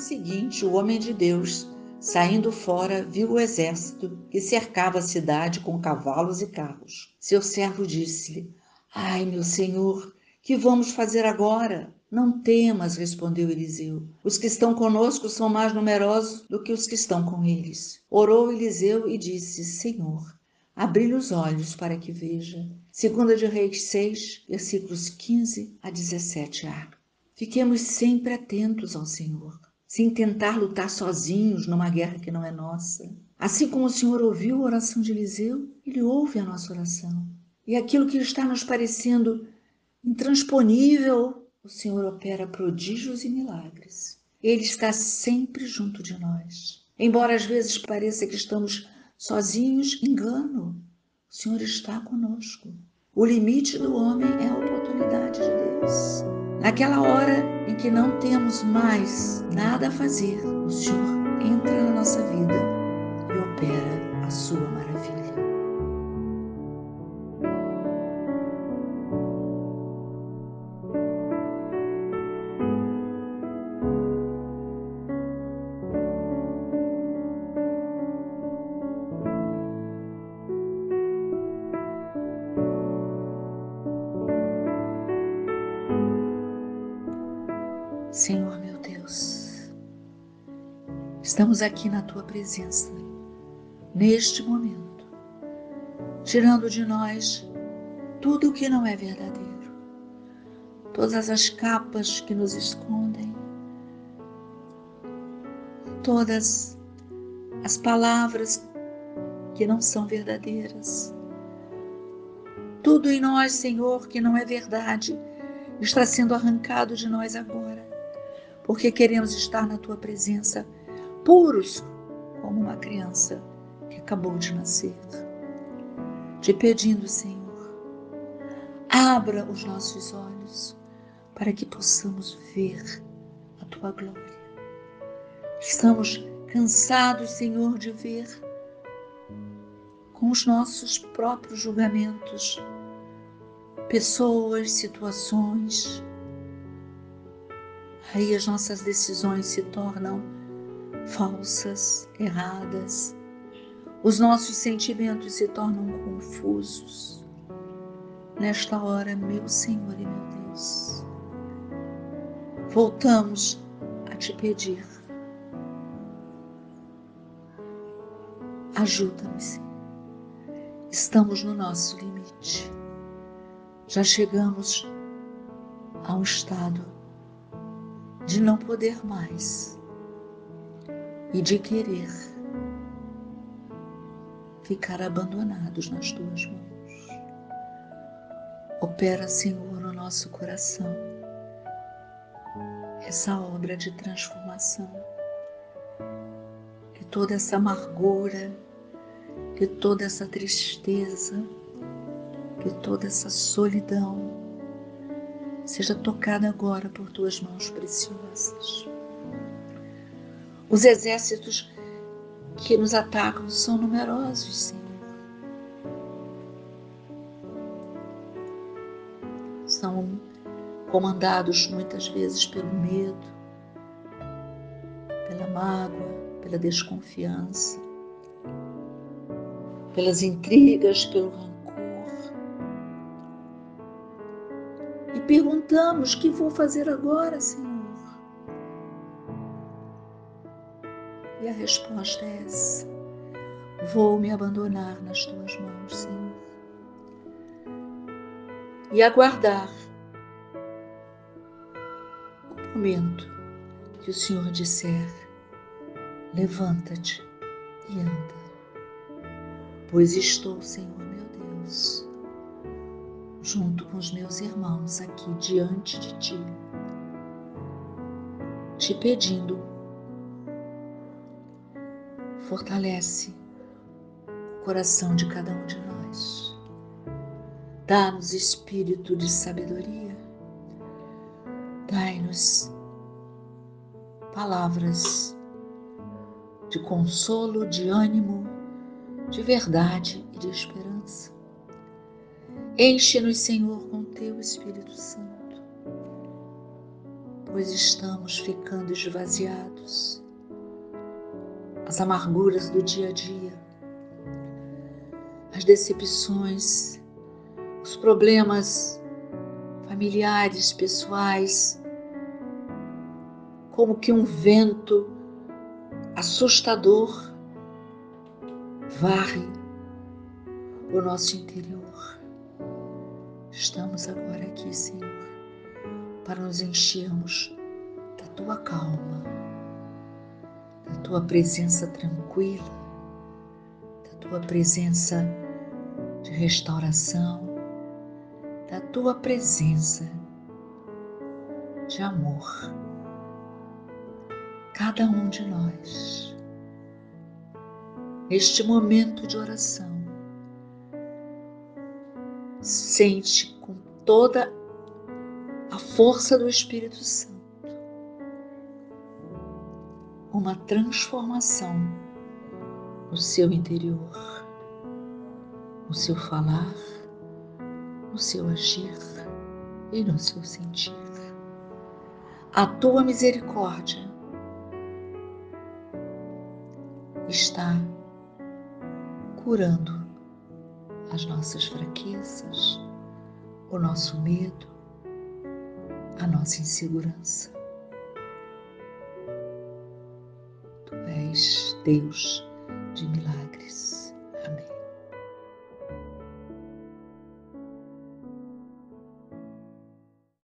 seguinte, o homem de Deus, saindo fora, viu o exército que cercava a cidade com cavalos e carros. Seu servo disse-lhe: Ai, meu senhor, que vamos fazer agora? Não temas, respondeu Eliseu. Os que estão conosco são mais numerosos do que os que estão com eles. Orou Eliseu e disse: Senhor, abri-lhe os olhos para que veja. Segunda de Reis 6, versículos 15 a 17a. Fiquemos sempre atentos ao Senhor, sem tentar lutar sozinhos numa guerra que não é nossa. Assim como o Senhor ouviu a oração de Eliseu, ele ouve a nossa oração. E aquilo que está nos parecendo intransponível o Senhor opera prodígios e milagres. Ele está sempre junto de nós. Embora às vezes pareça que estamos sozinhos, engano. O Senhor está conosco. O limite do homem é a oportunidade de Deus. Naquela hora em que não temos mais nada a fazer, o Senhor entra na nossa vida e opera a sua Senhor meu Deus, estamos aqui na tua presença, neste momento, tirando de nós tudo o que não é verdadeiro, todas as capas que nos escondem, todas as palavras que não são verdadeiras. Tudo em nós, Senhor, que não é verdade, está sendo arrancado de nós agora porque queremos estar na tua presença puros como uma criança que acabou de nascer. Te pedindo, Senhor, abra os nossos olhos para que possamos ver a tua glória. Estamos cansados, Senhor, de ver com os nossos próprios julgamentos pessoas, situações, aí as nossas decisões se tornam falsas, erradas. Os nossos sentimentos se tornam confusos. Nesta hora, meu Senhor e meu Deus, voltamos a te pedir. Ajuda-me, Senhor. Estamos no nosso limite. Já chegamos a um estado de não poder mais e de querer ficar abandonados nas tuas mãos. Opera, Senhor, no nosso coração essa obra de transformação, que toda essa amargura, que toda essa tristeza, que toda essa solidão, seja tocada agora por tuas mãos preciosas. Os exércitos que nos atacam são numerosos, Senhor. São comandados muitas vezes pelo medo, pela mágoa, pela desconfiança, pelas intrigas, pelo rancor perguntamos: que vou fazer agora, Senhor? E a resposta é essa: vou me abandonar nas tuas mãos, Senhor, e aguardar o momento que o Senhor disser: levanta-te e anda, pois estou, Senhor meu Deus junto com os meus irmãos aqui diante de Ti, te pedindo, fortalece o coração de cada um de nós, dá-nos espírito de sabedoria, dai-nos palavras de consolo, de ânimo, de verdade e de esperança. Enche-nos, Senhor, com teu Espírito Santo, pois estamos ficando esvaziados. As amarguras do dia a dia, as decepções, os problemas familiares, pessoais, como que um vento assustador varre o nosso interior. Estamos agora aqui, Senhor, para nos enchermos da tua calma, da tua presença tranquila, da tua presença de restauração, da tua presença de amor. Cada um de nós, neste momento de oração, sente com toda a força do Espírito Santo uma transformação no seu interior, no seu falar, no seu agir e no seu sentir. A tua misericórdia está curando as nossas fraquezas, o nosso medo, a nossa insegurança. Tu és Deus de milagres